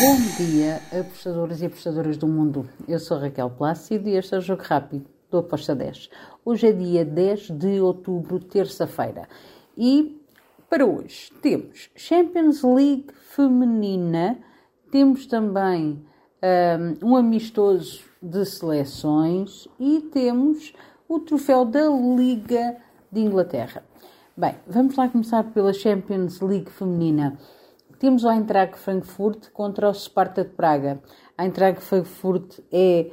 Bom dia, apostadores e apostadoras do mundo. Eu sou Raquel Plácido e este é o Jogo Rápido do Aposta 10. Hoje é dia 10 de outubro, terça-feira. E para hoje temos Champions League feminina, temos também um, um amistoso de seleções e temos o troféu da Liga de Inglaterra. Bem, vamos lá começar pela Champions League feminina. Temos o Eintracht Frankfurt contra o Sparta de Praga. A Eintracht Frankfurt é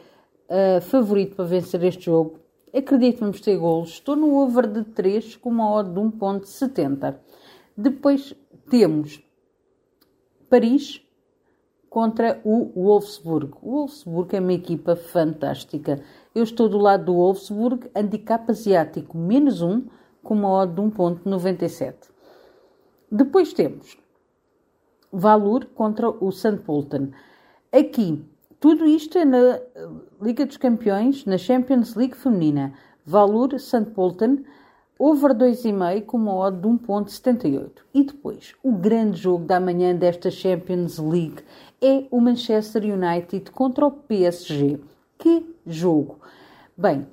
uh, favorito para vencer este jogo. Acredito que vamos ter golos. Estou no over de 3 com uma odd de 1.70. Depois temos Paris contra o Wolfsburg. O Wolfsburg é uma equipa fantástica. Eu estou do lado do Wolfsburg, handicap asiático menos 1, com uma odd de 1.97. Depois temos Valur contra o St. Polten. Aqui, tudo isto é na Liga dos Campeões, na Champions League feminina. Valur, St. Polten, over 2,5 com uma odd de 1.78. E depois, o grande jogo da manhã desta Champions League é o Manchester United contra o PSG. Que jogo! Bem,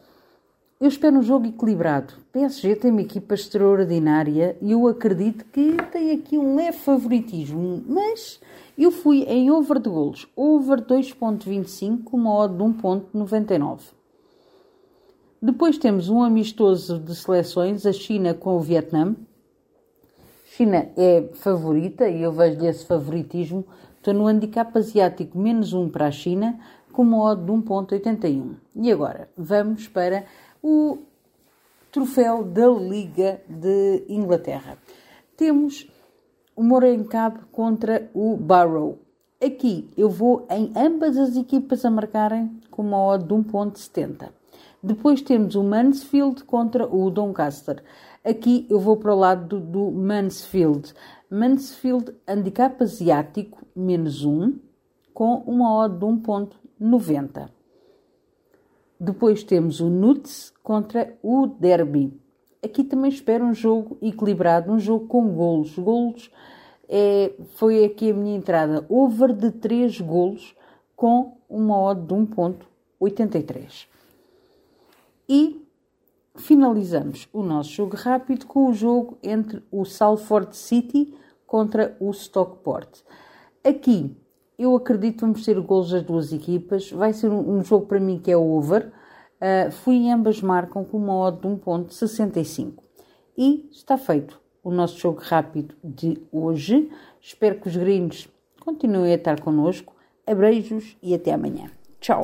eu espero um jogo equilibrado. PSG tem uma equipa extraordinária e eu acredito que tem aqui um leve favoritismo, mas eu fui em over de golos, over 2.25 com uma odd de 1.99. Depois temos um amistoso de seleções, a China com o Vietnã. China é favorita e eu vejo esse favoritismo. Estou no handicap asiático menos 1 para a China com uma odd de 1.81. E agora vamos para o troféu da Liga de Inglaterra. Temos o Morecambe contra o Barrow. Aqui eu vou em ambas as equipas a marcarem com uma odd de 1.70. Depois temos o Mansfield contra o Doncaster. Aqui eu vou para o lado do, do Mansfield. Mansfield handicap asiático menos 1 com uma odd de 1.90. Depois temos o Nuts contra o Derby. Aqui também espero um jogo equilibrado, um jogo com golos. Golos é, foi aqui a minha entrada. Over de 3 golos com uma odd de 1.83. E finalizamos o nosso jogo rápido com o jogo entre o Salford City contra o Stockport. Aqui eu acredito que vamos ter gols das duas equipas. Vai ser um, um jogo para mim que é over. Uh, fui em ambas marcam com uma odd de 1.65. E está feito o nosso jogo rápido de hoje. Espero que os gringos continuem a estar connosco. Abreijos e até amanhã. Tchau!